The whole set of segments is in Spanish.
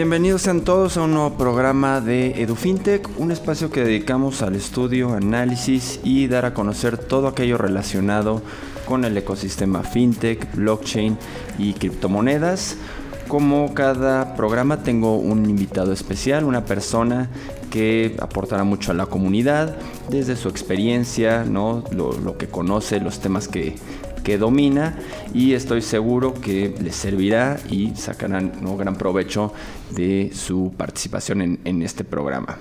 Bienvenidos sean todos a un nuevo programa de EduFintech, un espacio que dedicamos al estudio, análisis y dar a conocer todo aquello relacionado con el ecosistema fintech, blockchain y criptomonedas. Como cada programa tengo un invitado especial, una persona que aportará mucho a la comunidad desde su experiencia, ¿no? lo, que conoce, los temas que, domina y estoy seguro que les servirá y sacarán gran provecho de su participación en, en este programa.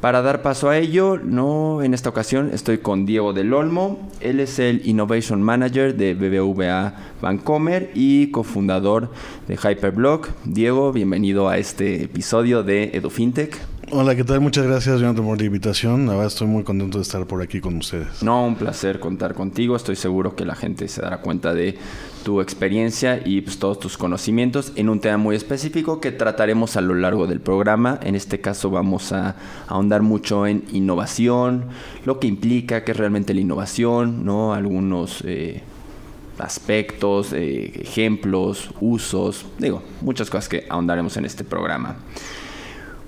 Para dar paso a ello, no en esta ocasión estoy con Diego del Olmo. Él es el Innovation Manager de BBVA Bancomer y cofundador de Hyperblog. Diego, bienvenido a este episodio de EduFintech. Hola, ¿qué tal? Muchas gracias, Jonathan, por la invitación. Estoy muy contento de estar por aquí con ustedes. No, un placer contar contigo. Estoy seguro que la gente se dará cuenta de tu experiencia y pues, todos tus conocimientos en un tema muy específico que trataremos a lo largo del programa. En este caso vamos a, ahondar mucho en innovación, lo que implica, qué es realmente la innovación, ¿no? Algunos... Eh, aspectos, eh, ejemplos, usos, digo, muchas cosas que ahondaremos en este programa.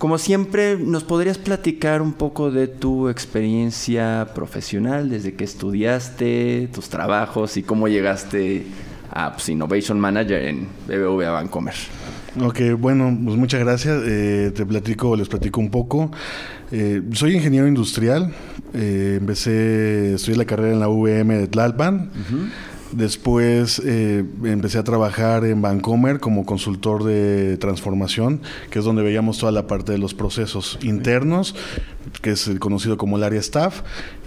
Como siempre, ¿nos podrías platicar un poco de tu experiencia profesional, desde que estudiaste, tus trabajos y cómo llegaste a pues, Innovation Manager en BBVA Bancomer? Ok, bueno, pues muchas gracias. Eh, te platico, les platico un poco. Eh, soy ingeniero industrial. Eh, empecé, estudié la carrera en la UVM de Tlalpan. Después eh, empecé a trabajar en Vancomer como consultor de transformación, que es donde veíamos toda la parte de los procesos internos, que es conocido como el área staff,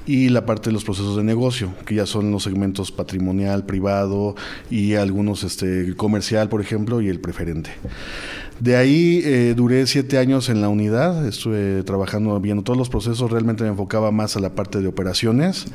y la parte de los procesos de negocio, que ya son los segmentos patrimonial, privado y algunos este, comercial, por ejemplo, y el preferente. De ahí eh, duré siete años en la unidad, estuve trabajando viendo todos los procesos, realmente me enfocaba más a la parte de operaciones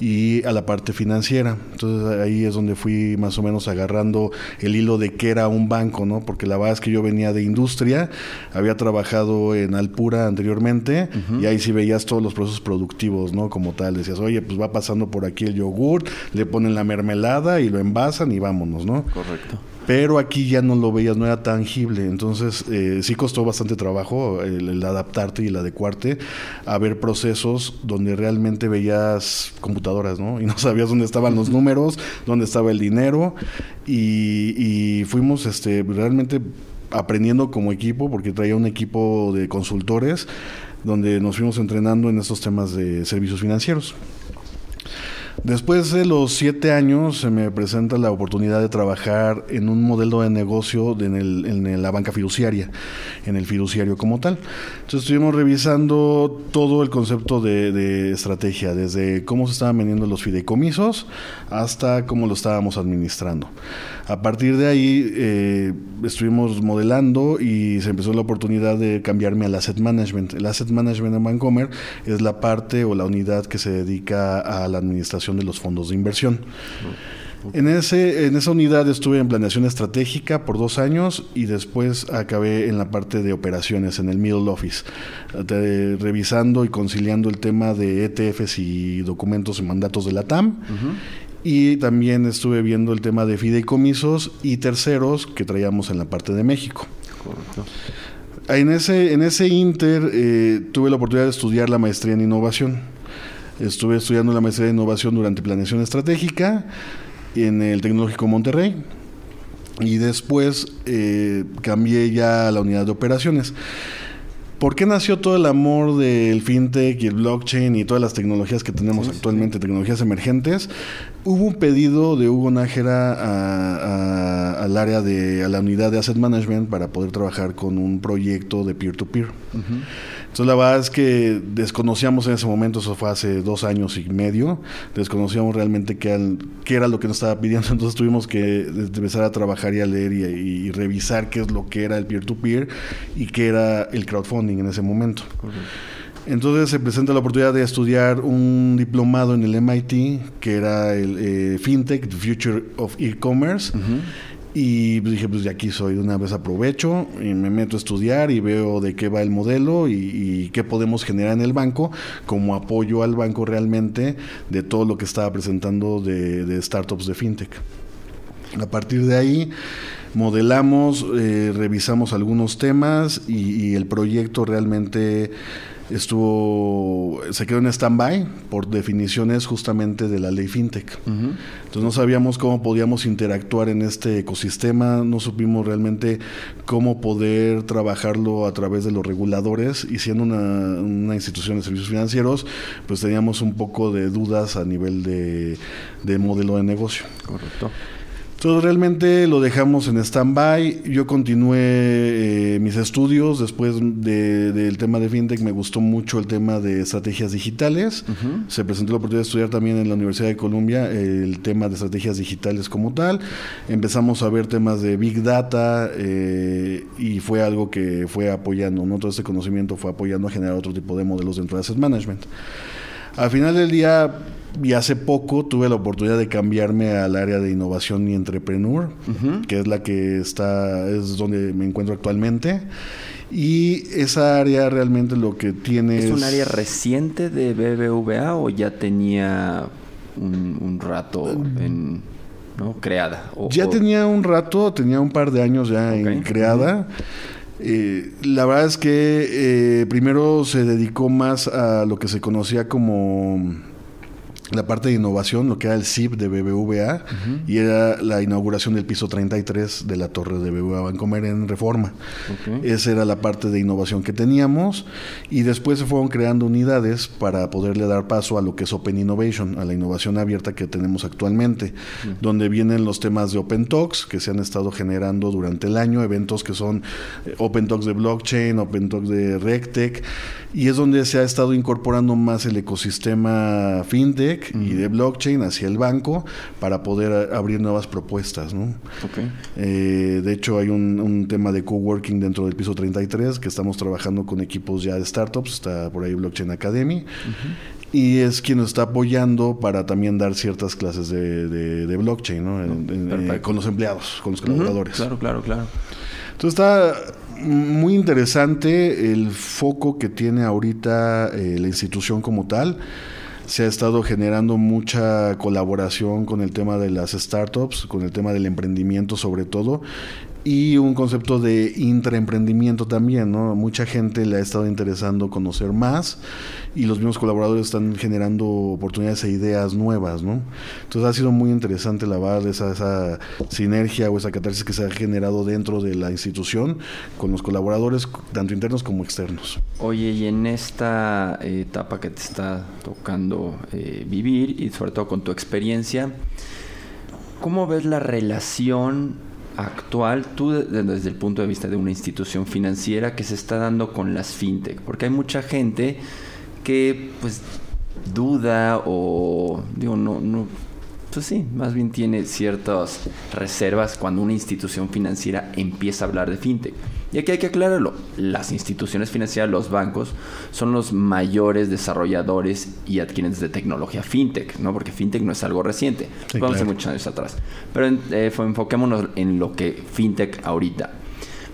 y a la parte financiera. Entonces ahí es donde fui más o menos agarrando el hilo de qué era un banco, ¿no? Porque la verdad es que yo venía de industria, había trabajado en Alpura anteriormente y ahí sí veías todos los procesos productivos, ¿no? Como tal, decías, oye, pues va pasando por aquí el yogur, le ponen la mermelada y lo envasan y vámonos, ¿no? Correcto pero aquí ya no lo veías, no era tangible. Entonces eh, sí costó bastante trabajo el, adaptarte y el adecuarte a ver procesos donde realmente veías computadoras, ¿no? Y no sabías dónde estaban los números, dónde estaba el dinero. Y, fuimos este, realmente aprendiendo como equipo, porque traía un equipo de consultores donde nos fuimos entrenando en estos temas de servicios financieros. Después de los siete años se me presenta la oportunidad de trabajar en un modelo de negocio en, el, en la banca fiduciaria, en el fiduciario como tal. Entonces estuvimos revisando todo el concepto de, de estrategia, desde cómo se estaban vendiendo los fideicomisos hasta cómo lo estábamos administrando. A partir de ahí eh, estuvimos modelando y se empezó la oportunidad de cambiarme al asset management. El asset management en Bancomer es la parte o la unidad que se dedica a la administración de los fondos de inversión. En, ese, en esa unidad estuve en planeación estratégica por dos años y después acabé en la parte de operaciones, en el middle office, revisando y conciliando el tema de ETFs y documentos y mandatos de la TAM. Y también estuve viendo el tema de fideicomisos y terceros que traíamos en la parte de México. En ese, en ese inter eh, tuve la oportunidad de estudiar la maestría en innovación. Estuve estudiando la maestría en innovación durante planeación estratégica en el Tecnológico Monterrey y después eh, cambié ya a la unidad de operaciones. ¿Por qué nació todo el amor del fintech y el blockchain y todas las tecnologías que tenemos actualmente, tecnologías emergentes? Hubo un pedido de Hugo Nájera al área de a la unidad de asset management para poder trabajar con un proyecto de peer-to-peer. Entonces la verdad es que desconocíamos en ese momento, eso fue hace dos años y medio, desconocíamos realmente qué, qué era lo que nos estaba pidiendo, entonces tuvimos que empezar a trabajar y a leer y, revisar qué es lo que era el peer-to-peer y qué era el crowdfunding en ese momento. Entonces se presenta la oportunidad de estudiar un diplomado en el MIT, que era el eh, FinTech, The Future of E-Commerce. Y pues dije, pues de aquí soy, de una vez aprovecho y me meto a estudiar y veo de qué va el modelo y, qué podemos generar en el banco como apoyo al banco realmente de todo lo que estaba presentando de, startups de fintech. A partir de ahí modelamos, eh, revisamos algunos temas y el proyecto realmente estuvo se quedó en stand-by por definiciones justamente de la ley fintech. Entonces no sabíamos cómo podíamos interactuar en este ecosistema, no supimos realmente cómo poder trabajarlo a través de los reguladores y siendo una, una institución de servicios financieros, pues teníamos un poco de dudas a nivel de, de modelo de negocio. Correcto. Entonces realmente lo dejamos en stand-by. Yo continué eh, mis estudios después de- del tema de fintech. Me gustó mucho el tema de estrategias digitales. Se presentó la oportunidad de estudiar también en la Universidad de Columbia el tema de estrategias digitales como tal. Empezamos a ver temas de big data eh, y fue algo que fue apoyando, ¿no? Todo este conocimiento fue apoyando a generar otro tipo de modelos dentro de asset management. Al final del día, y hace poco, tuve la oportunidad de cambiarme al área de innovación y entrepreneur, que es la que está, es donde me encuentro actualmente. Y esa área realmente lo que tiene ¿Es un área reciente de BBVA o ya tenía un, un rato en, ¿no? creada? O- Ya o- tenía un rato, tenía un par de años ya en creada. Eh, la verdad es que eh, primero se dedicó más a lo que se conocía como la parte de innovación, lo que era el CIP de BBVA, y era la inauguración del piso 33 de la torre de BBVA Bancomer en Reforma. Esa era la parte de innovación que teníamos y después se fueron creando unidades para poderle dar paso a lo que es Open Innovation, a la innovación abierta que tenemos actualmente, donde vienen los temas de Open Talks que se han estado generando durante el año, eventos que son eh, Open Talks de blockchain, Open Talks de RegTech y es donde se ha estado incorporando más el ecosistema fintech y de blockchain hacia el banco para poder abrir nuevas propuestas, ¿no? Eh, de hecho, hay un, un tema de coworking dentro del piso 33 que estamos trabajando con equipos ya de startups. Está por ahí Blockchain Academy. Y es quien nos está apoyando para también dar ciertas clases de, de- de blockchain ¿no? En- en- perfecto. eh, con los empleados, con los colaboradores. Claro, claro, claro. Entonces está muy interesante el foco que tiene ahorita eh, la institución como tal. Se ha estado generando mucha colaboración con el tema de las startups, con el tema del emprendimiento sobre todo, y un concepto de intraemprendimiento también, ¿no? Mucha gente le ha estado interesando conocer más y los mismos colaboradores están generando oportunidades e ideas nuevas, ¿no? Entonces ha sido muy interesante la esa, esa sinergia o esa catarsis que se ha generado dentro de la institución con los colaboradores, tanto internos como externos. Oye, y en esta etapa que te está tocando eh, vivir y sobre todo con tu experiencia, ¿cómo ves la relación actual, tú de- de- desde el punto de vista de una institución financiera que se está dando con las fintech? Porque hay mucha gente que pues duda o digo, no, no, pues sí, más bien tiene ciertas reservas cuando una institución financiera empieza a hablar de fintech. Y aquí hay que aclararlo, las instituciones financieras, los bancos, son los mayores desarrolladores y adquirentes de tecnología fintech, ¿no? Porque fintech no es algo reciente, Sí, vamos a claro. muchos años atrás. Pero eh, enfoquémonos en lo que fintech ahorita.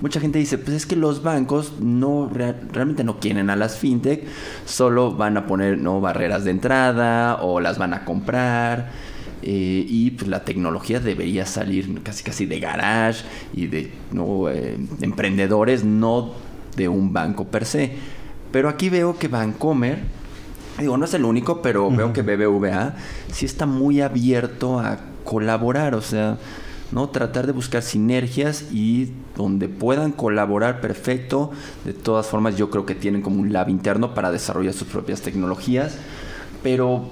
Mucha gente dice, pues es que los bancos no rea- realmente no quieren a las fintech, solo van a poner no barreras de entrada o las van a comprar. Eh, y pues la tecnología debería salir casi casi de garage y de no eh, de emprendedores, no de un banco per se. Pero aquí veo que Bancomer, digo, no es el único, pero veo que BBVA sí está muy abierto a colaborar, o sea, ¿no? Tratar de buscar sinergias y donde puedan colaborar perfecto. De todas formas, yo creo que tienen como un lab interno para desarrollar sus propias tecnologías. Pero,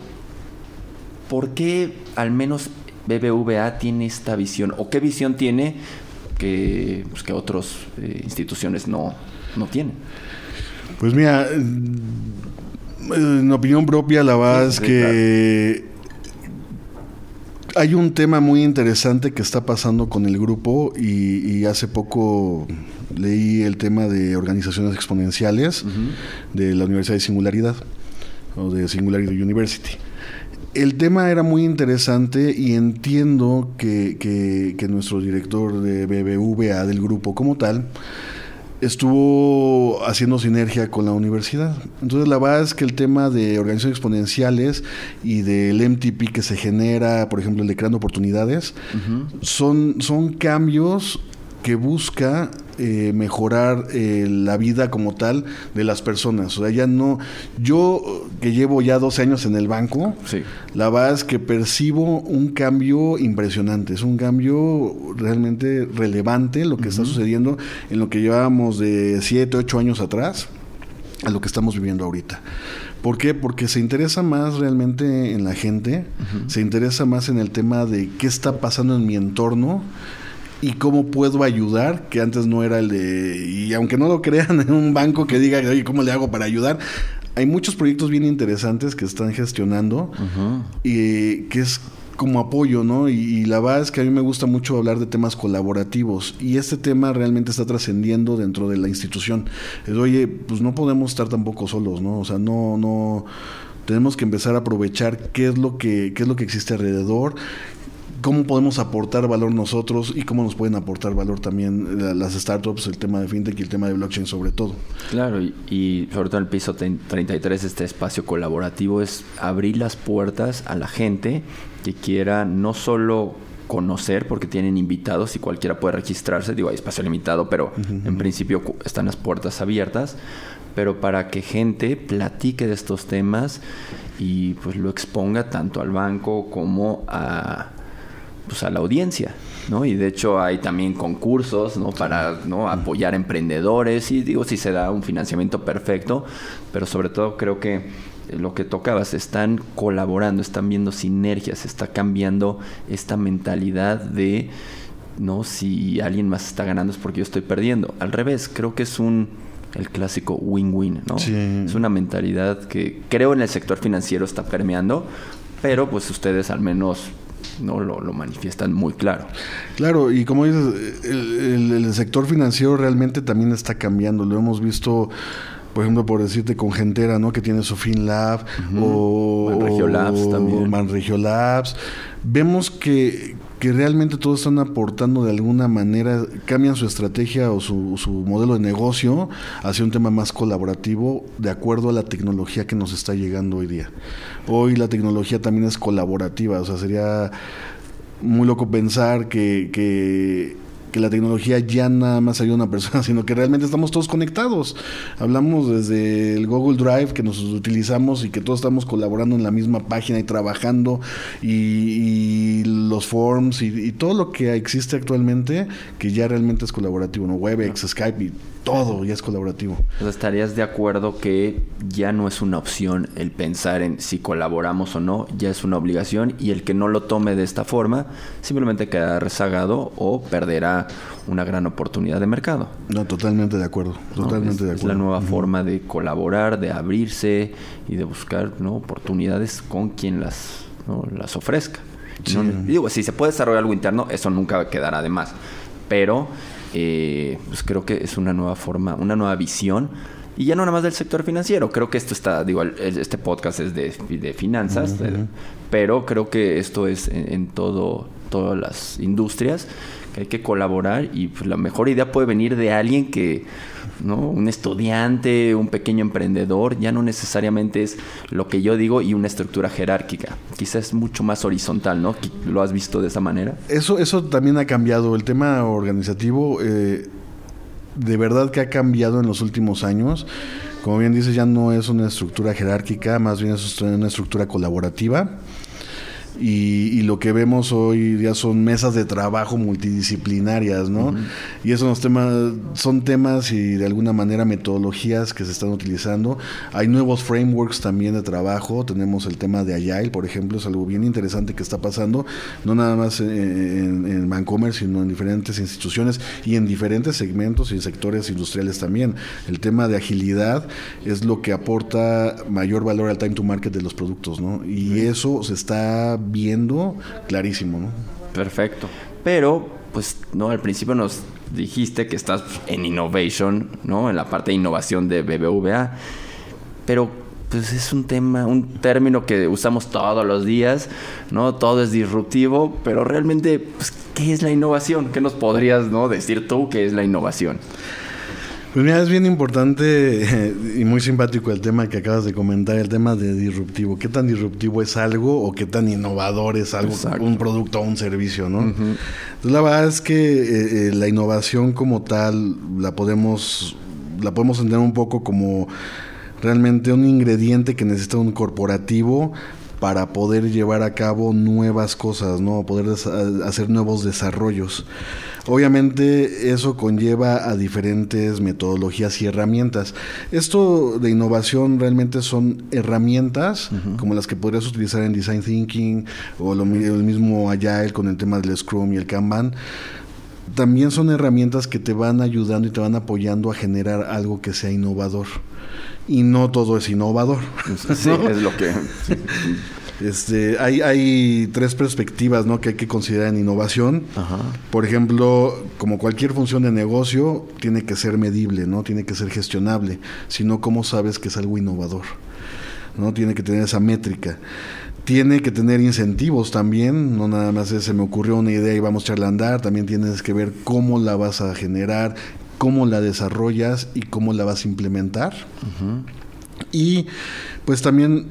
¿por qué al menos BBVA tiene esta visión? ¿O qué visión tiene que, pues, que otras instituciones no, no tienen? Pues mira, en opinión propia, la verdad es que hay un tema muy interesante que está pasando con el grupo y, y hace poco leí el tema de organizaciones exponenciales de la Universidad de Singularidad o de Singularity University. El tema era muy interesante y entiendo que, que- que nuestro director de BBVA del grupo como tal estuvo haciendo sinergia con la universidad. Entonces la verdad es que el tema de organizaciones exponenciales y del MTP que se genera, por ejemplo, el de creando oportunidades, son, son cambios que busca eh, mejorar eh, la vida como tal de las personas. O sea, ya no. Yo, que llevo ya 12 años en el banco, la verdad es que percibo un cambio impresionante. Es un cambio realmente relevante lo que está sucediendo en lo que llevábamos de 7, 8 años atrás a lo que estamos viviendo ahorita. ¿Por qué? Porque se interesa más realmente en la gente, se interesa más en el tema de qué está pasando en mi entorno y cómo puedo ayudar, que antes no era el de, y aunque no lo crean en un banco que diga, oye, ¿cómo le hago para ayudar? Hay muchos proyectos bien interesantes que están gestionando y que es como apoyo, ¿no? Y, la verdad es que a mí me gusta mucho hablar de temas colaborativos y este tema realmente está trascendiendo dentro de la institución. Es, oye, pues no podemos estar tampoco solos, ¿no? O sea, no, no tenemos que empezar a aprovechar qué es lo que qué es lo que existe alrededor cómo podemos aportar valor nosotros y cómo nos pueden aportar valor también las startups, el tema de fintech y el tema de blockchain sobre todo. Claro, y, sobre todo en el piso 33, este espacio colaborativo es abrir las puertas a la gente que quiera no solo conocer porque tienen invitados y cualquiera puede registrarse, digo, hay espacio limitado, pero en principio están las puertas abiertas, pero para que gente platique de estos temas y pues lo exponga tanto al banco como a pues, a la audiencia. ¿no? Y de hecho hay también concursos, ¿no? Para ¿no? apoyar emprendedores y digo si se da un financiamiento perfecto, pero sobre todo creo que lo que tocabas, están colaborando, están viendo sinergias, está cambiando esta mentalidad de no si alguien más está ganando es porque yo estoy perdiendo. Al revés, creo que es un el clásico win-win, ¿no? Es una mentalidad que creo en el sector financiero está permeando, pero pues ustedes al menos no lo, manifiestan muy claro. Claro, y como dices, el, sector financiero realmente también está cambiando. Lo hemos visto por ejemplo, por decirte con Gentera, ¿no? Que tiene su FinLab o Manregio Labs también. Manregio Labs. Vemos que, que realmente todos están aportando de alguna manera, cambian su estrategia o su, su, modelo de negocio hacia un tema más colaborativo de acuerdo a la tecnología que nos está llegando hoy día. Hoy la tecnología también es colaborativa, o sea, sería muy loco pensar que, que que la tecnología ya nada más ayuda a una persona, sino que realmente estamos todos conectados. Hablamos desde el Google Drive que nos utilizamos y que todos estamos colaborando en la misma página y trabajando y, los forms y, todo lo que existe actualmente que ya realmente es colaborativo, ¿no? Webex, Skype y todo ya es colaborativo. ¿Estarías de acuerdo que ya no es una opción el pensar en si colaboramos o no, ya es una obligación y el que no lo tome de esta forma simplemente quedará rezagado o perderá una gran oportunidad de mercado? No, totalmente de acuerdo, totalmente de acuerdo. Es la nueva forma de colaborar, de abrirse y de buscar ¿no? oportunidades con quien las, las ofrezca. digo, si se puede desarrollar algo interno, eso nunca quedará de más. Pero eh, pues creo que es una nueva forma, una nueva visión. Y ya no nada más del sector financiero, creo que esto está, digo, este podcast es de, de finanzas, pero creo que esto es en, todo, todas las industrias, hay que colaborar y pues, la mejor idea puede venir de alguien que ¿no? Un estudiante, un pequeño emprendedor, ya no necesariamente es lo que yo digo y una estructura jerárquica. Quizás es mucho más horizontal, ¿no? ¿Lo has visto de esa manera? Eso, eso también ha cambiado. El tema organizativo, eh, de verdad que ha cambiado en los últimos años. Como bien dices, ya no es una estructura jerárquica, más bien es una estructura colaborativa y, lo que vemos hoy día son mesas de trabajo multidisciplinarias, ¿no? Y esos temas, son temas y de alguna manera metodologías que se están utilizando. Hay nuevos frameworks también de trabajo, tenemos el tema de Agile, por ejemplo, es algo bien interesante que está pasando, no nada más en, en, Vancomer, sino en diferentes instituciones y en diferentes segmentos y sectores industriales también. El tema de agilidad es lo que aporta mayor valor al time to market de los productos, ¿no? Y eso se está viendo clarísimo. Perfecto. Pero, pues, no, al principio nos dijiste que estás en innovation, ¿no? En la parte de innovación de BBVA. Pero, pues es un tema, un término que usamos todos los días, ¿no? Todo es disruptivo, pero realmente, pues, ¿qué es la innovación? ¿Qué nos podrías, ¿no? Decir tú qué es la innovación? Pues mira, es bien importante y muy simpático el tema que acabas de comentar, el tema de disruptivo. ¿Qué tan disruptivo es algo o qué tan innovador es algo, un producto o un servicio, no? Entonces, la verdad es que eh, eh, la innovación como tal la podemos, la podemos entender un poco como realmente un ingrediente que necesita un corporativo para poder llevar a cabo nuevas cosas, ¿no? Poder hacer nuevos desarrollos. Obviamente eso conlleva a diferentes metodologías y herramientas. Esto de innovación realmente son herramientas como las que podrías utilizar en Design Thinking o lo, el mismo Agile con el tema del Scrum y el Kanban también son herramientas que te van ayudando y te van apoyando a generar algo que sea innovador. Y no todo es innovador. Sí, es lo que... Este, hay, hay tres perspectivas ¿no? que hay que considerar en innovación. Por ejemplo, como cualquier función de negocio, tiene que ser medible, ¿no? tiene que ser gestionable. Si no, ¿cómo sabes que es algo innovador? ¿no? Tiene que tener esa métrica. Tiene que tener incentivos también, no nada más es, se me ocurrió una idea y vamos a echarla a andar, también tienes que ver cómo la vas a generar, cómo la desarrollas y cómo la vas a implementar. Y pues también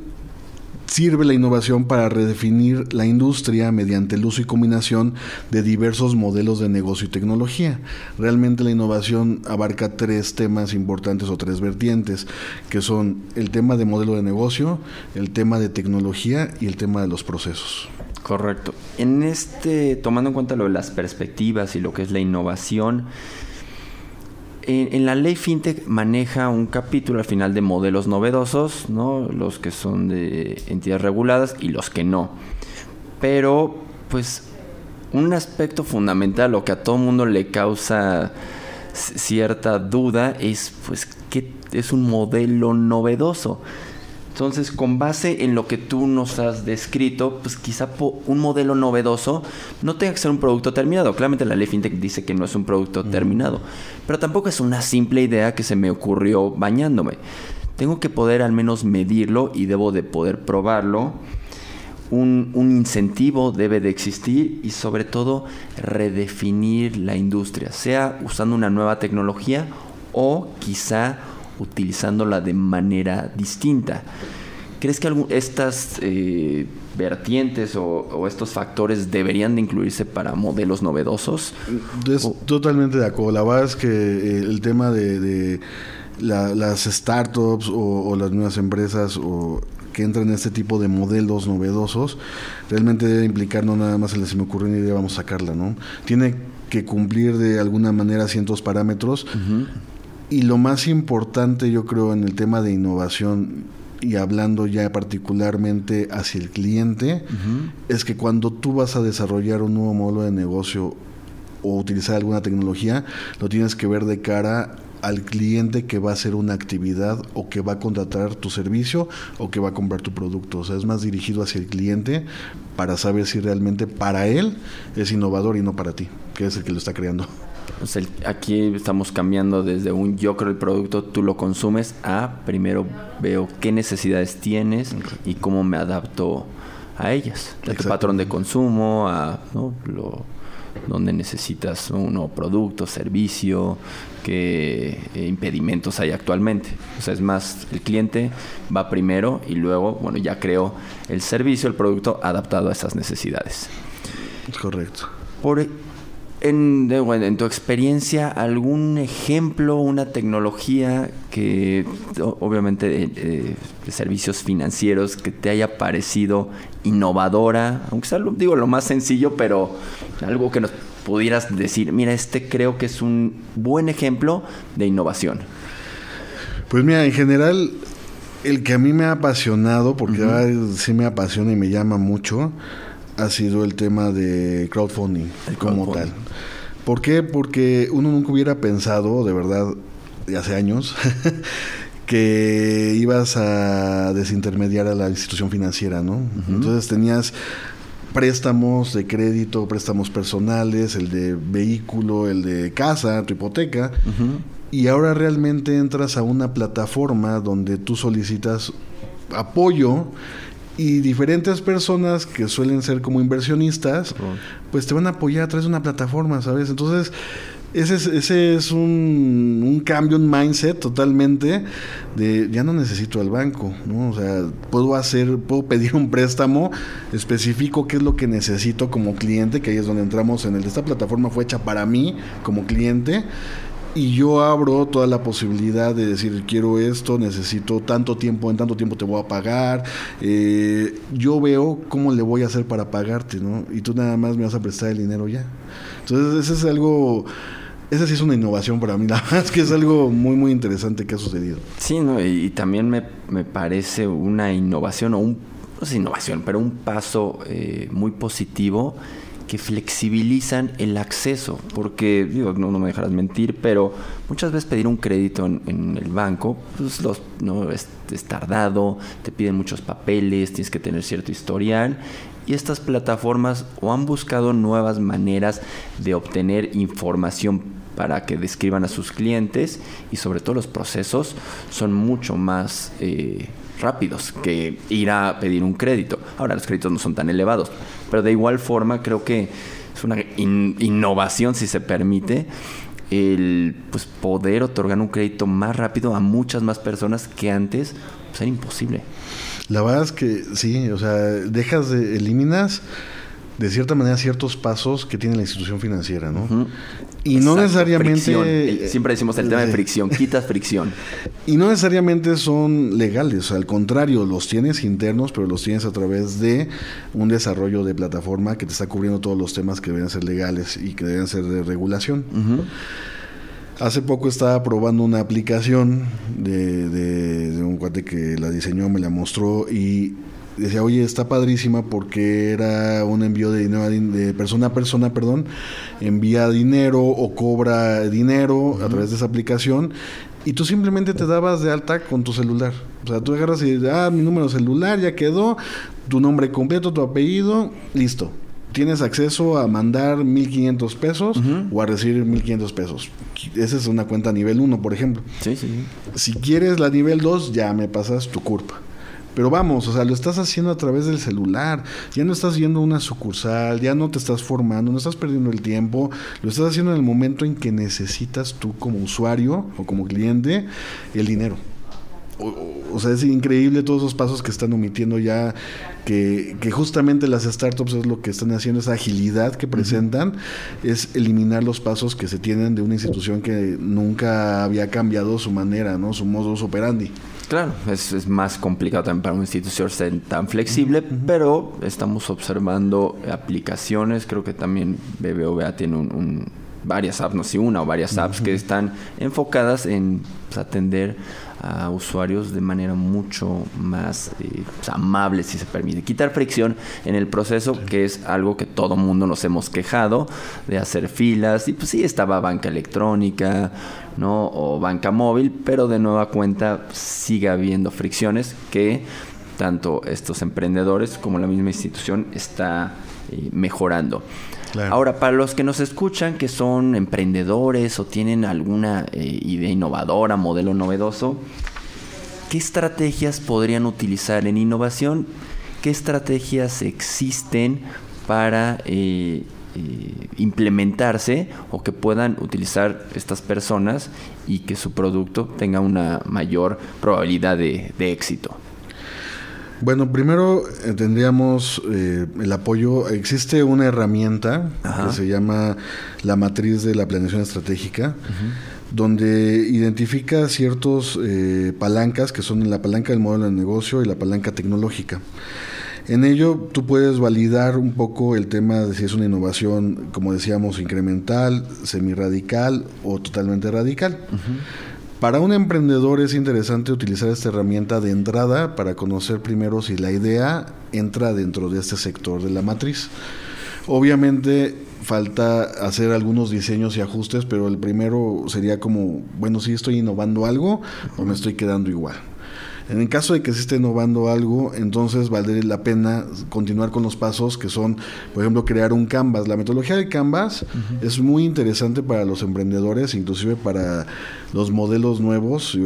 sirve la innovación para redefinir la industria mediante el uso y combinación de diversos modelos de negocio y tecnología. Realmente la innovación abarca tres temas importantes o tres vertientes, que son el tema de modelo de negocio, el tema de tecnología y el tema de los procesos. Correcto. En este, tomando en cuenta lo de las perspectivas y lo que es la innovación, en, la ley FinTech maneja un capítulo al final de modelos novedosos, ¿no? Los que son de entidades reguladas y los que no. Pero, pues, un aspecto fundamental, lo que a todo mundo le causa cierta duda, es, pues, ¿qué es un modelo novedoso? Entonces, con base en lo que tú nos has descrito, pues quizá un modelo novedoso no tenga que ser un producto terminado. Claramente la ley FinTech dice que no es un producto terminado, pero tampoco es una simple idea que se me ocurrió bañándome. Tengo que poder al menos medirlo y debo de poder probarlo. Un, un, incentivo debe de existir y sobre todo redefinir la industria, sea usando una nueva tecnología o quizá utilizándola de manera distinta. ¿Crees que estas eh, vertientes o, estos factores deberían de incluirse para modelos novedosos? totalmente de acuerdo. La verdad es que eh, el tema de, las startups o, las nuevas empresas o que entran en este tipo de modelos novedosos realmente debe implicar no nada más se me ocurrió una idea, vamos a sacarla, ¿no? Tiene que cumplir de alguna manera ciertos parámetros y lo más importante, yo creo, en el tema de innovación y hablando ya particularmente hacia el cliente, es que cuando tú vas a desarrollar un nuevo modelo de negocio o utilizar alguna tecnología, lo tienes que ver de cara al cliente que va a hacer una actividad o que va a contratar tu servicio o que va a comprar tu producto. O sea, es más dirigido hacia el cliente para saber si realmente para él es innovador y no para ti, que es el que lo está creando aquí estamos cambiando desde un yo creo el producto, tú lo consumes, a primero veo qué necesidades tienes y cómo me adapto a ellas. A tu patrón de consumo, a lo, donde necesitas un nuevo producto, servicio, qué eh, impedimentos hay actualmente. O sea, es más, el cliente va primero y luego, bueno, ya creo el servicio, el producto adaptado a esas necesidades. Es correcto. Por en, en, tu experiencia, algún ejemplo, una tecnología que, obviamente, de, servicios financieros que te haya parecido innovadora, aunque sea, digo, lo más sencillo, pero algo que nos pudieras decir, mira, este creo que es un buen ejemplo de innovación. Pues mira, en general, el que a mí me ha apasionado, porque sí me apasiona y me llama mucho, ha sido el tema de crowdfunding, como tal. ¿Por qué? Porque uno nunca hubiera pensado, de verdad, de hace años, que ibas a desintermediar a la institución financiera, ¿no? Entonces tenías préstamos de crédito, préstamos personales, el de vehículo, el de casa, tu hipoteca, y ahora realmente entras a una plataforma donde tú solicitas apoyo y diferentes personas que suelen ser como inversionistas, pues te van a apoyar a través de una plataforma, ¿sabes? Entonces, ese es, ese es un, un, cambio, un mindset totalmente de ya no necesito el banco, ¿no? O sea, puedo hacer, puedo pedir un préstamo específico qué es lo que necesito como cliente, que ahí es donde entramos en el, esta plataforma fue hecha para mí como cliente y yo abro toda la posibilidad de decir quiero esto, necesito tanto tiempo, en tanto tiempo te voy a pagar, eh, yo veo cómo le voy a hacer para pagarte, ¿no? Y tú nada más me vas a prestar el dinero ya. Entonces, ese es algo esa sí es una innovación para mí, la verdad es que es algo muy, muy interesante que ha sucedido. Sí, ¿no? y, también me, me, parece una innovación, o un, no sé innovación, pero un paso eh, muy positivo que flexibilizan el acceso, porque digo, no, me dejarás mentir, pero muchas veces pedir un crédito en, el banco, pues los, no es, es, tardado, te piden muchos papeles, tienes que tener cierto historial y estas plataformas o han buscado nuevas maneras de obtener información para que describan a sus clientes y sobre todo los procesos son mucho más eh, rápidos que ir a pedir un crédito. Ahora los créditos no son tan elevados, pero de igual forma creo que es una innovación si se permite el pues, poder otorgar un crédito más rápido a muchas más personas que antes pues, era imposible. La verdad es que sí, o sea, dejas de, eliminas de cierta manera ciertos pasos que tiene la institución financiera, ¿no? Y no necesariamente... siempre decimos el tema de fricción, quitas fricción. Y no necesariamente son legales, al contrario, los tienes internos, pero los tienes a través de un desarrollo de plataforma que te está cubriendo todos los temas que deben ser legales y que deben ser de regulación. Hace poco estaba probando una aplicación de, de, un cuate que la diseñó, me la mostró y decía, oye, está padrísima porque era un envío de dinero de persona a persona, perdón, envía dinero o cobra dinero a través de esa aplicación y tú simplemente te dabas de alta con tu celular. O sea, tú agarras y ah, mi número celular ya quedó, tu nombre completo, tu apellido, listo. Tienes acceso a mandar 1.500 pesos o a recibir 1.500 pesos. Esa es una cuenta nivel 1, por ejemplo. Sí, sí. Si quieres la nivel 2, ya me pasas tu curva. Pero vamos, o sea, lo estás haciendo a través del celular. Ya no estás yendo a una sucursal, ya no te estás formando, no estás perdiendo el tiempo. Lo estás haciendo en el momento en que necesitas tú como usuario o como cliente el dinero. O, sea, es increíble todos esos pasos que están omitiendo ya, que, que, justamente las startups es lo que están haciendo, esa agilidad que presentan, es eliminar los pasos que se tienen de una institución que nunca había cambiado su manera, ¿no? Su modus operandi. Claro, es, más complicado también para una institución ser tan flexible, pero estamos observando aplicaciones, creo que también BBVA tiene un, varias apps, no sé, una o varias apps que están enfocadas en pues, atender a usuarios de manera mucho más eh, pues, amable, si se permite. Quitar fricción en el proceso, que es algo que todo mundo nos hemos quejado de hacer filas. Y pues sí, estaba banca electrónica, ¿no? O banca móvil, pero de nueva cuenta sigue habiendo fricciones que tanto estos emprendedores como la misma institución está eh, mejorando. Ahora, para los que nos escuchan, que son emprendedores o tienen alguna eh, idea innovadora, modelo novedoso, ¿qué estrategias podrían utilizar en innovación? ¿Qué estrategias existen para eh, eh, implementarse o que puedan utilizar estas personas y que su producto tenga una mayor probabilidad de éxito? Bueno, primero eh, tendríamos eh, el apoyo. Existe una herramienta que se llama la matriz de la planeación estratégica, donde identifica ciertos eh, palancas que son la palanca del modelo de negocio y la palanca tecnológica. En ello tú puedes validar un poco el tema de si es una innovación, como decíamos, incremental, semi-radical o totalmente radical. Para un emprendedor es interesante utilizar esta herramienta de entrada para conocer primero si la idea entra dentro de este sector de la matriz. Obviamente falta hacer algunos diseños y ajustes, pero el primero sería como, bueno, si estoy innovando algo o me estoy quedando igual. En el caso de que se esté innovando algo, entonces valdría la pena continuar con los pasos que son, por ejemplo, crear un Canvas. La metodología de Canvas es muy interesante para los emprendedores, inclusive para los modelos nuevos,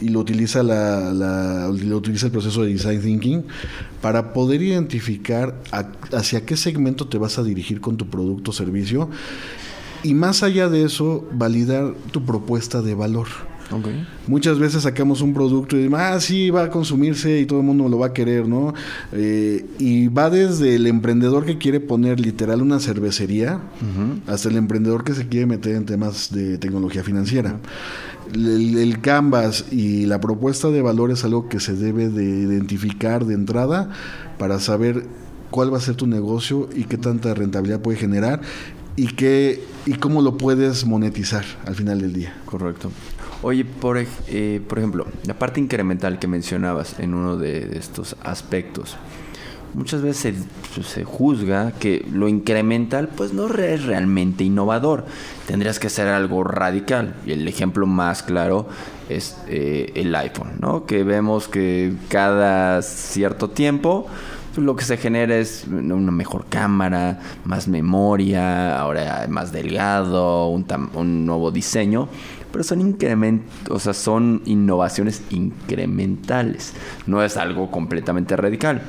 y, lo, utiliza la, lo utiliza el proceso de Design Thinking para poder identificar hacia qué segmento te vas a dirigir con tu producto o servicio Y más allá de eso, validar tu propuesta de valor. Muchas veces sacamos un producto y decimos, ah, sí, va a consumirse y todo el mundo lo va a querer, ¿no? Eh, y va desde el emprendedor que quiere poner literal una cervecería hasta el emprendedor que se quiere meter en temas de tecnología financiera. el, el, canvas y la propuesta de valor es algo que se debe de identificar de entrada para saber cuál va a ser tu negocio y qué tanta rentabilidad puede generar y qué y cómo lo puedes monetizar al final del día. Correcto. Oye, por, eh, por ejemplo, la parte incremental que mencionabas en uno de, estos aspectos. Muchas veces se, juzga que lo incremental pues no es realmente innovador. Tendrías que hacer algo radical. Y el ejemplo más claro es eh, el iPhone, ¿no? Que vemos que cada cierto tiempo pues, lo que se genera es una mejor cámara, más memoria, ahora más delgado, un, un nuevo diseño pero son incrementos, o sea, son innovaciones incrementales, no es algo completamente radical.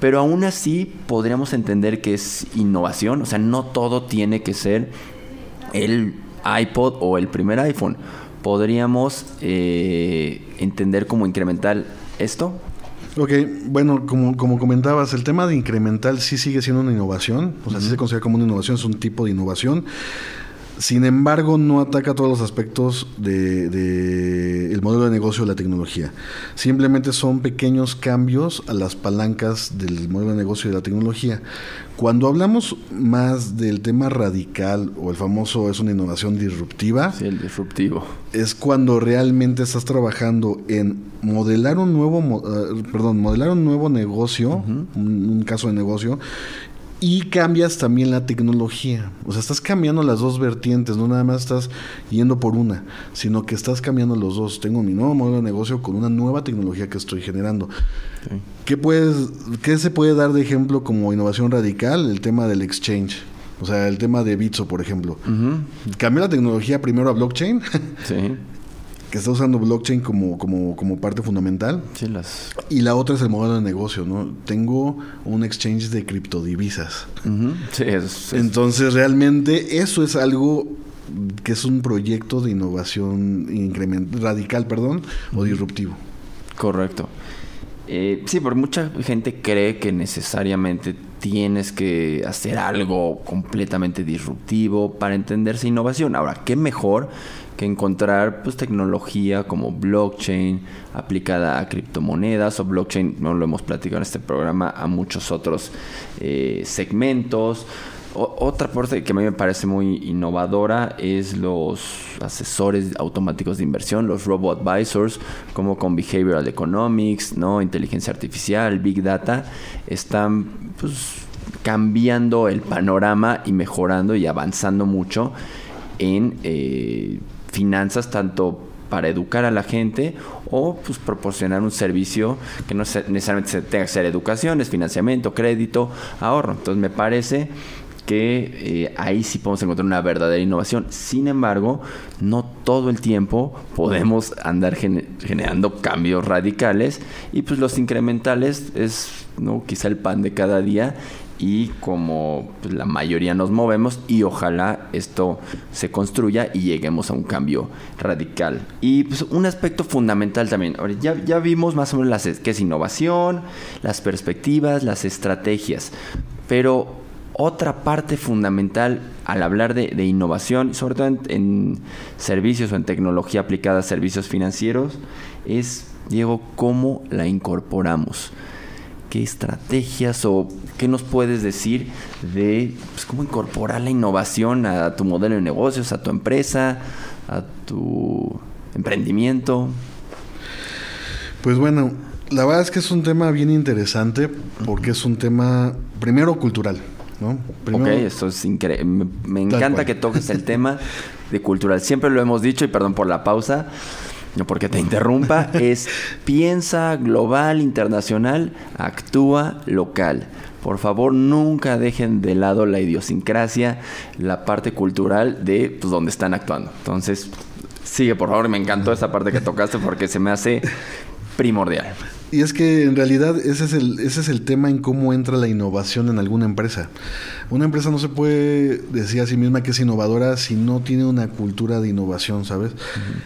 Pero aún así podríamos entender que es innovación, o sea, no todo tiene que ser el iPod o el primer iPhone. Podríamos eh, entender como incremental esto. Ok, bueno, como, como comentabas, el tema de incremental sí sigue siendo una innovación, o sea, sí se considera como una innovación, es un tipo de innovación. Sin embargo, no ataca todos los aspectos del de, el modelo de negocio de la tecnología. Simplemente son pequeños cambios a las palancas del modelo de negocio de la tecnología. Cuando hablamos más del tema radical o el famoso es una innovación disruptiva, sí, el disruptivo, es cuando realmente estás trabajando en modelar un nuevo, uh, perdón, modelar un nuevo negocio, un, un, caso de negocio y cambias también la tecnología. O sea, estás cambiando las dos vertientes, no nada más estás yendo por una, sino que estás cambiando los dos. Tengo mi nuevo modelo de negocio con una nueva tecnología que estoy generando. ¿Qué, puedes, ¿Qué se puede dar de ejemplo como innovación radical? El tema del exchange. O sea, el tema de Bitso, por ejemplo. Cambió la tecnología primero a blockchain. sí que está usando blockchain como, como, como parte fundamental. Sí, las... Y la otra es el modelo de negocio, ¿no? Tengo un exchange de criptodivisas. sí, es, Entonces, realmente eso es algo que es un proyecto de innovación radical, perdón, o disruptivo. Correcto. Eh, sí, porque mucha gente cree que necesariamente tienes que hacer algo completamente disruptivo para entenderse innovación. Ahora, ¿qué mejor que encontrar pues, tecnología como blockchain aplicada a criptomonedas o blockchain, no lo hemos platicado en este programa, a muchos otros eh, segmentos. otra parte que a mí me parece muy innovadora es los asesores automáticos de inversión, los robo advisors, como con behavioral economics, ¿no? inteligencia artificial, big data, están pues, cambiando el panorama y mejorando y avanzando mucho en eh, finanzas tanto para educar a la gente o pues proporcionar un servicio que no necesariamente se tenga que ser educación, es financiamiento, crédito, ahorro. Entonces me parece que eh, ahí sí podemos encontrar una verdadera innovación. Sin embargo, no todo el tiempo podemos andar generando cambios radicales y pues los incrementales es ¿no? quizá el pan de cada día y como pues, la mayoría nos movemos y ojalá esto se construya y lleguemos a un cambio radical. Y pues, un aspecto fundamental también, ya, ya vimos más o menos las, qué es innovación, las perspectivas, las estrategias, pero otra parte fundamental al hablar de, innovación, sobre todo en, servicios o en tecnología aplicada a servicios financieros, es, Diego, cómo la incorporamos qué estrategias o qué nos puedes decir de pues, cómo incorporar la innovación a tu modelo de negocios, a tu empresa, a tu emprendimiento. Pues bueno, la verdad es que es un tema bien interesante porque es un tema primero cultural. ¿no? ok, esto es increíble. Me, encanta que toques el tema de cultural. Siempre lo hemos dicho y perdón por la pausa porque te interrumpa, es piensa global, internacional, actúa local. Por favor, nunca dejen de lado la idiosincrasia, la parte cultural de pues, donde están actuando. Entonces, sigue, por favor, me encantó esa parte que tocaste porque se me hace primordial. Y es que en realidad ese es, el, ese es el tema en cómo entra la innovación en alguna empresa. Una empresa no se puede decir a sí misma que es innovadora si no tiene una cultura de innovación, ¿sabes?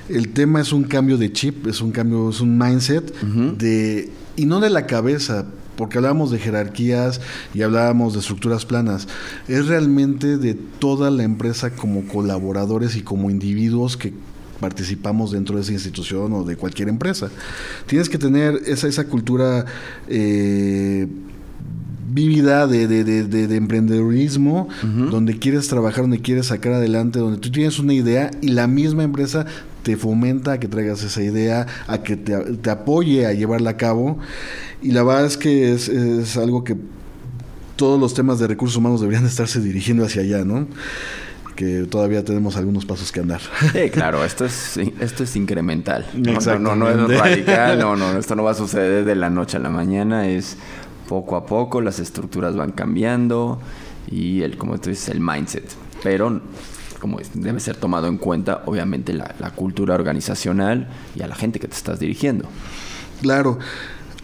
El tema es un cambio de chip, es un cambio, es un mindset de y no de la cabeza, porque hablábamos de jerarquías y hablábamos de estructuras planas, es realmente de toda la empresa como colaboradores y como individuos que participamos dentro de esa institución o de cualquier empresa. Tienes que tener esa, esa cultura eh, vívida de, de, de, de emprendedurismo, donde quieres trabajar, donde quieres sacar adelante, donde tú tienes una idea y la misma empresa te fomenta a que traigas esa idea, a que te, te apoye a llevarla a cabo. Y la verdad es que es, es algo que todos los temas de recursos humanos deberían estarse dirigiendo hacia allá, ¿no? Todavía tenemos algunos pasos que andar. Sí, claro, esto es, esto es incremental. No, no, no, es radical, no, no, esto no va a suceder de la noche a la mañana, es poco a poco, las estructuras van cambiando y el, como tú dices, el mindset. Pero como debe ser tomado en cuenta, obviamente, la, la cultura organizacional y a la gente que te estás dirigiendo. Claro.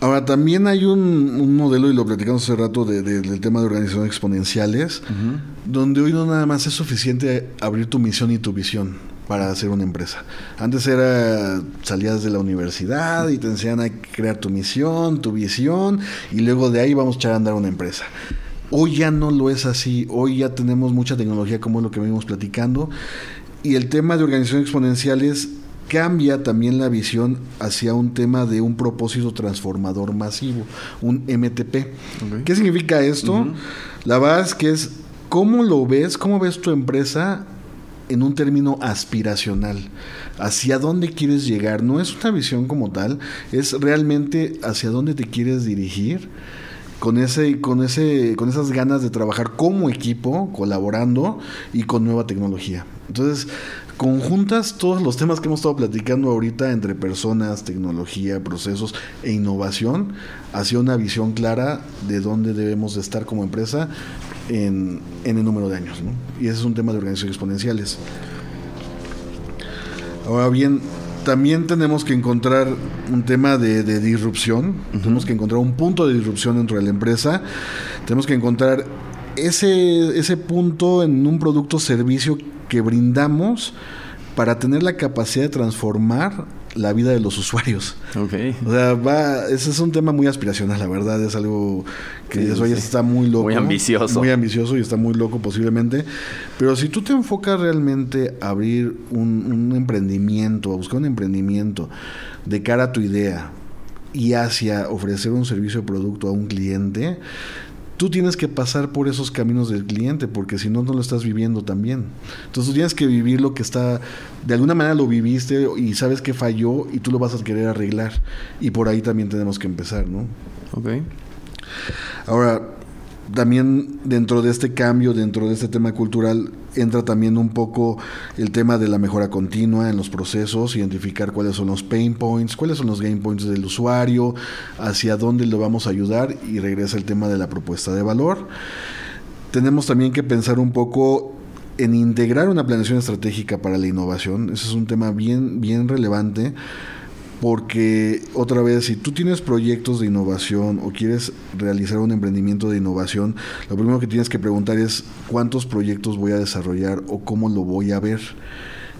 Ahora, también hay un, un, modelo, y lo platicamos hace rato, de, de, del tema de organizaciones exponenciales, uh -huh. donde hoy no nada más es suficiente abrir tu misión y tu visión para hacer una empresa. Antes era, salías de la universidad y te enseñan a crear tu misión, tu visión, y luego de ahí vamos a echar a andar una empresa. Hoy ya no lo es así, hoy ya tenemos mucha tecnología como es lo que venimos platicando, y el tema de organizaciones exponenciales cambia también la visión hacia un tema de un propósito transformador masivo, un MTP. Okay. ¿Qué significa esto? Uh -huh. La verdad es que es cómo lo ves, cómo ves tu empresa en un término aspiracional. Hacia dónde quieres llegar. No es una visión como tal, es realmente hacia dónde te quieres dirigir con ese con ese con esas ganas de trabajar como equipo colaborando y con nueva tecnología entonces conjuntas todos los temas que hemos estado platicando ahorita entre personas, tecnología, procesos e innovación hacia una visión clara de dónde debemos de estar como empresa en, en el número de años. ¿no? Y ese es un tema de organizaciones exponenciales. Ahora bien, también tenemos que encontrar un tema de, de disrupción, uh -huh. tenemos que encontrar un punto de disrupción dentro de la empresa, tenemos que encontrar ese, ese punto en un producto o servicio que brindamos para tener la capacidad de transformar la vida de los usuarios. Okay. O sea, va, ese es un tema muy aspiracional, la verdad, es algo que sí, eso sí. está muy loco. Muy ambicioso. Muy ambicioso y está muy loco posiblemente. Pero si tú te enfocas realmente a abrir un, un emprendimiento, a buscar un emprendimiento de cara a tu idea y hacia ofrecer un servicio o producto a un cliente, tú tienes que pasar por esos caminos del cliente, porque si no, no lo estás viviendo también. Entonces tú tienes que vivir lo que está, de alguna manera lo viviste y sabes que falló y tú lo vas a querer arreglar. Y por ahí también tenemos que empezar, ¿no? Ok. Ahora, también dentro de este cambio, dentro de este tema cultural, entra también un poco el tema de la mejora continua en los procesos, identificar cuáles son los pain points, cuáles son los gain points del usuario, hacia dónde le vamos a ayudar y regresa el tema de la propuesta de valor. Tenemos también que pensar un poco en integrar una planeación estratégica para la innovación. Ese es un tema bien, bien relevante porque otra vez, si tú tienes proyectos de innovación o quieres realizar un emprendimiento de innovación, lo primero que tienes que preguntar es cuántos proyectos voy a desarrollar o cómo lo voy a ver.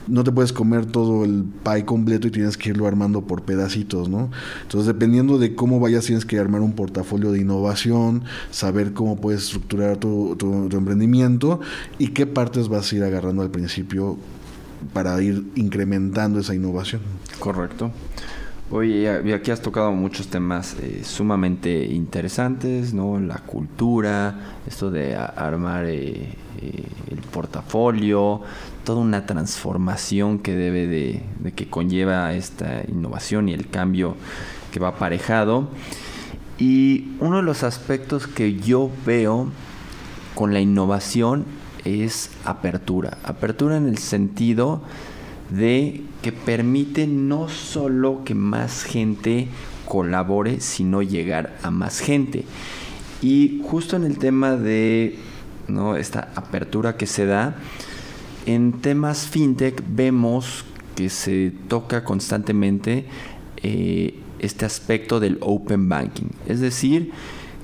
No te puedes comer todo el pie completo y tienes que irlo armando por pedacitos, ¿no? Entonces, dependiendo de cómo vayas, tienes que armar un portafolio de innovación, saber cómo puedes estructurar tu, emprendimiento y qué partes vas a ir agarrando al principio para ir incrementando esa innovación. Correcto. Oye, aquí has tocado muchos temas eh, sumamente interesantes, ¿no? La cultura, esto de armar eh, eh, el portafolio, toda una transformación que debe de, de, que conlleva esta innovación y el cambio que va aparejado. Y uno de los aspectos que yo veo con la innovación es apertura. Apertura en el sentido de que permite no solo que más gente colabore, sino llegar a más gente. Y justo en el tema de ¿no? esta apertura que se da, en temas fintech vemos que se toca constantemente eh, este aspecto del open banking, es decir,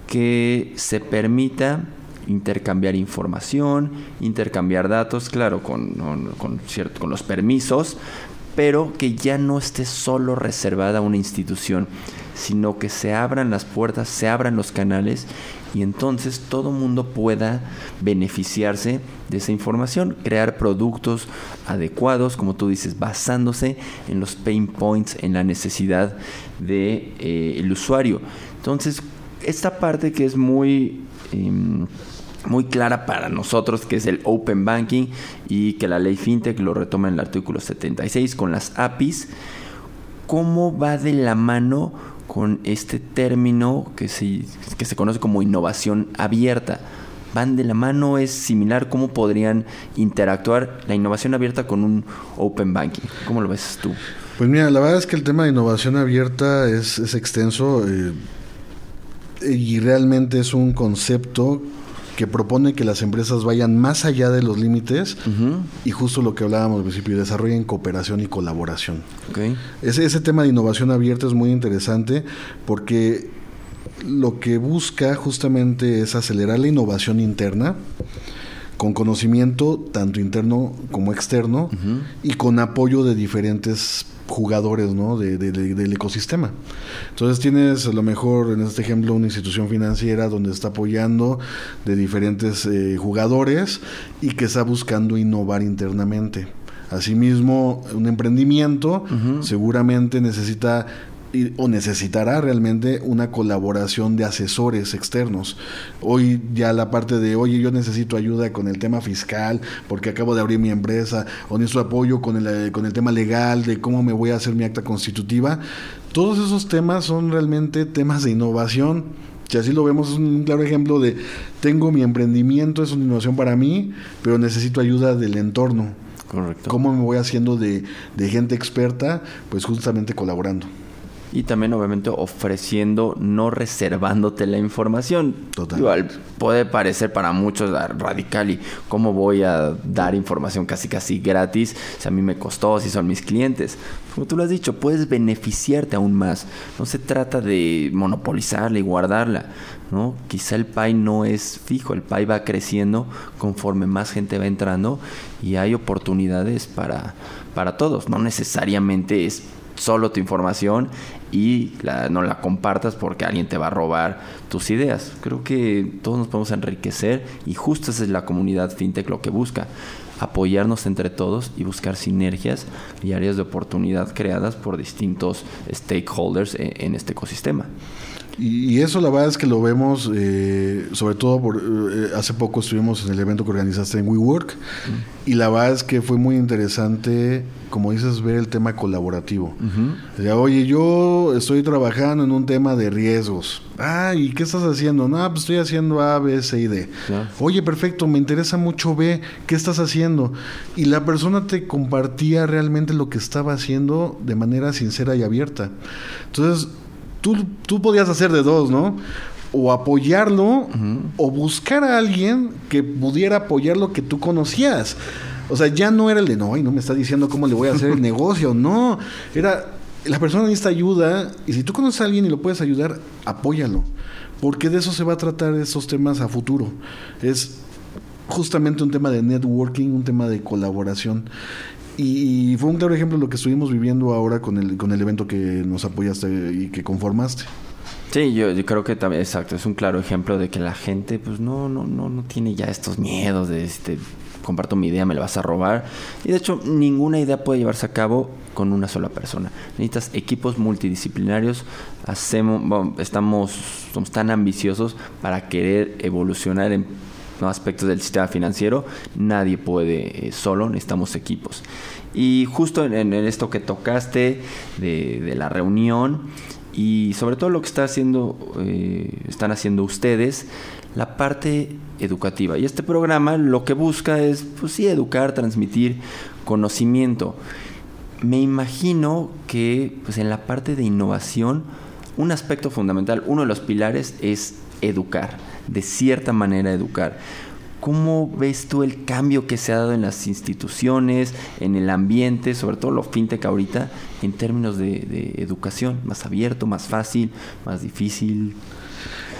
que se permita intercambiar información, intercambiar datos, claro, con, con, cierto, con los permisos, pero que ya no esté solo reservada a una institución, sino que se abran las puertas, se abran los canales y entonces todo mundo pueda beneficiarse de esa información, crear productos adecuados, como tú dices, basándose en los pain points, en la necesidad del de, eh, usuario. Entonces, esta parte que es muy... Em, muy clara para nosotros, que es el Open Banking y que la ley FinTech lo retoma en el artículo 76 con las APIs. ¿Cómo va de la mano con este término que se, que se conoce como innovación abierta? ¿Van de la mano? ¿Es similar? ¿Cómo podrían interactuar la innovación abierta con un Open Banking? ¿Cómo lo ves tú? Pues mira, la verdad es que el tema de innovación abierta es, extenso eh, y realmente es un concepto que propone que las empresas vayan más allá de los límites y justo lo que hablábamos al principio, desarrollen cooperación y colaboración. Ese, ese tema de innovación abierta es muy interesante porque lo que busca justamente es acelerar la innovación interna con conocimiento tanto interno como externo y con apoyo de diferentes jugadores ¿no? de, del ecosistema. Entonces tienes a lo mejor en este ejemplo una institución financiera donde está apoyando de diferentes eh, jugadores y que está buscando innovar internamente. Asimismo, un emprendimiento seguramente necesita o necesitará realmente una colaboración de asesores externos. Hoy ya la parte de, oye, yo necesito ayuda con el tema fiscal porque acabo de abrir mi empresa, o necesito apoyo con el, eh, con el tema legal de cómo me voy a hacer mi acta constitutiva. Todos esos temas son realmente temas de innovación. Si así lo vemos, es un claro ejemplo de, tengo mi emprendimiento, es una innovación para mí, pero necesito ayuda del entorno. Correcto. ¿Cómo me voy haciendo de, de gente experta? Pues justamente colaborando y también obviamente ofreciendo, no reservándote la información. Total. Igual puede parecer para muchos radical y cómo voy a dar información casi casi gratis si a mí me costó, si son mis clientes. Como tú lo has dicho, puedes beneficiarte aún más. No se trata de monopolizarla y guardarla. ¿no? Quizá el pie no es fijo, el pie va creciendo conforme más gente va entrando y hay oportunidades para, para todos. No necesariamente es solo tu información y no la compartas porque alguien te va a robar tus ideas. Creo que todos nos podemos enriquecer y justo es la comunidad fintech lo que busca apoyarnos entre todos y buscar sinergias y áreas de oportunidad creadas por distintos stakeholders e, en este ecosistema. Y, eso la verdad es que lo vemos, eh, sobre todo por, eh, hace poco estuvimos en el evento que organizaste en WeWork y la verdad es que fue muy interesante, como dices, ver el tema colaborativo. Oye, yo estoy trabajando en un tema de riesgos. Ah, ¿y qué estás haciendo? No, pues estoy haciendo A, B, C y D. Oye, perfecto, me interesa mucho B, ¿qué estás haciendo? Y la persona te compartía realmente lo que estaba haciendo de manera sincera y abierta. Entonces, tú, podías hacer de dos, ¿no? O apoyarlo o buscar a alguien que pudiera apoyar lo que tú conocías. O sea, ya no era el de, no, y no me está diciendo cómo le voy a hacer el negocio, no. Era, la persona necesita ayuda y si tú conoces a alguien y lo puedes ayudar, apóyalo. Porque de eso se va a tratar esos temas a futuro. Es justamente un tema de networking, un tema de colaboración. Y, fue un claro ejemplo de lo que estuvimos viviendo ahora con el, con el evento que nos apoyaste y que conformaste. Sí, yo, creo que también, exacto, es un claro ejemplo de que la gente pues no, no, no, no tiene ya estos miedos de este comparto mi idea, me la vas a robar. Y de hecho, ninguna idea puede llevarse a cabo con una sola persona. Necesitas equipos multidisciplinarios. Hacemos, estamos, somos tan ambiciosos para querer evolucionar en aspectos del sistema financiero, nadie puede eh, solo, necesitamos equipos. Y justo en, esto que tocaste de, la reunión y sobre todo lo que está haciendo, eh, están haciendo ustedes, la parte educativa. Y este programa lo que busca es, pues sí, educar, transmitir conocimiento. Me imagino que pues en la parte de innovación, un aspecto fundamental, uno de los pilares es educar de cierta manera educar. ¿cómo ves tú el cambio que se ha dado en las instituciones, en el ambiente, sobre todo lo fintech ahorita, en términos de educación? ¿Más abierto, más fácil, más difícil?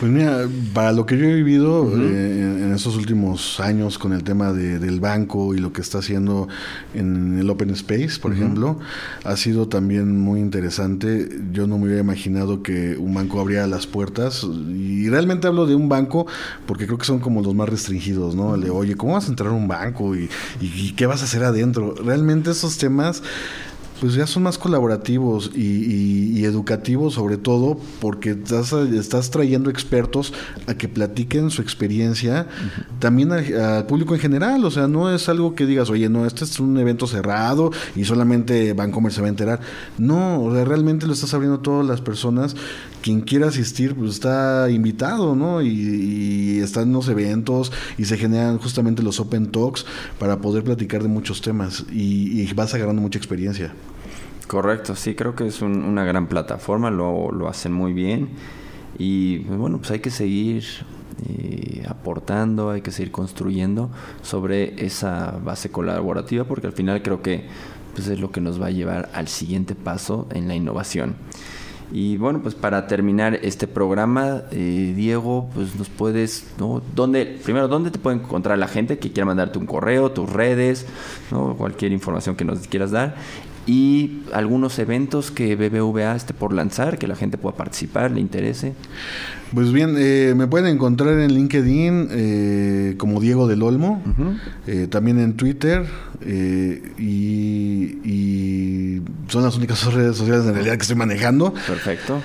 Pues mira, para lo que yo he vivido eh, en estos últimos años con el tema del banco y lo que está haciendo en el Open Space, por ejemplo, ha sido también muy interesante. Yo no me hubiera imaginado que un banco abriera las puertas y realmente hablo de un banco porque creo que son como los más restringidos, ¿no? Le, oye, ¿cómo vas a entrar a un banco y, y qué vas a hacer adentro? Realmente esos temas pues ya son más colaborativos y, educativos sobre todo porque estás, estás, trayendo expertos a que platiquen su experiencia también al, público en general, o sea, no es algo que digas, oye, no, este es un evento cerrado y solamente Bancomer se va a enterar. No, o sea, realmente lo estás abriendo a todas las personas. Quien quiera asistir, pues está invitado, ¿no? Y, están los eventos y se generan justamente los open talks para poder platicar de muchos temas y, y vas agarrando mucha experiencia. Correcto, sí, creo que es una gran plataforma, lo, lo, hacen muy bien y pues, bueno, pues hay que seguir eh, aportando, hay que seguir construyendo sobre esa base colaborativa porque al final creo que pues es lo que nos va a llevar al siguiente paso en la innovación. Y bueno, pues para terminar este programa, eh, Diego, pues nos puedes, ¿no? ¿Dónde, primero, ¿dónde te puede encontrar la gente que quiera mandarte un correo, tus redes, ¿no? cualquier información que nos quieras dar? Y algunos eventos que BBVA esté por lanzar, que la gente pueda participar, le interese. Pues bien, eh, me pueden encontrar en LinkedIn eh, como Diego del Olmo, eh, también en Twitter y, y, son las únicas redes sociales en realidad que estoy manejando. Perfecto.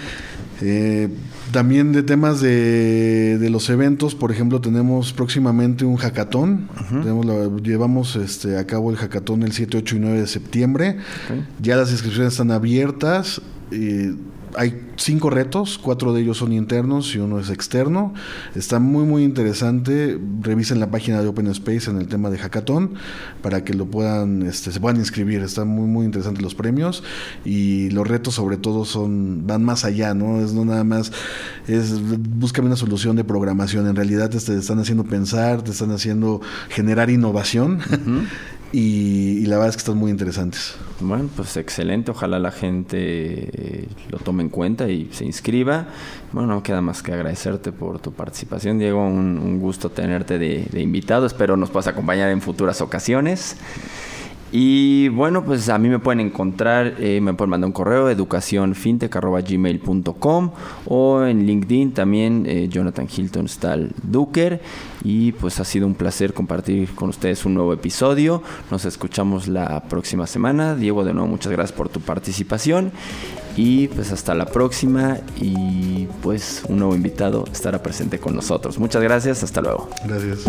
También de temas de, los eventos, por ejemplo, tenemos próximamente un hackathon. llevamos este, a cabo el hackathon el 7, 8 y 9 de septiembre. Ya las inscripciones están abiertas. Eh, hay cinco retos, cuatro de ellos son internos y uno es externo. Está muy muy interesante. Revisen la página de Open Space en el tema de hackathon para que lo puedan, este, se puedan inscribir. Están muy muy interesantes los premios y los retos sobre todo son van más allá, no es no nada más es búscame una solución de programación. En realidad te están haciendo pensar, te están haciendo generar innovación. Y, la verdad es que están muy interesantes. Bueno, pues excelente. Ojalá la gente eh, lo tome en cuenta y se inscriba. Bueno, no queda más que agradecerte por tu participación, Diego. Un, gusto tenerte de, de, invitado. Espero nos puedas acompañar en futuras ocasiones. Y bueno, pues a mí me pueden encontrar, eh, me pueden mandar un correo, educacionfintech.gmail.com o en LinkedIn también, eh, Jonathan Hilton Stahl Duker. Y pues ha sido un placer compartir con ustedes un nuevo episodio. Nos escuchamos la próxima semana. Diego, de nuevo, muchas gracias por tu participación. Y pues hasta la próxima y pues un nuevo invitado estará presente con nosotros. Muchas gracias, hasta luego. Gracias.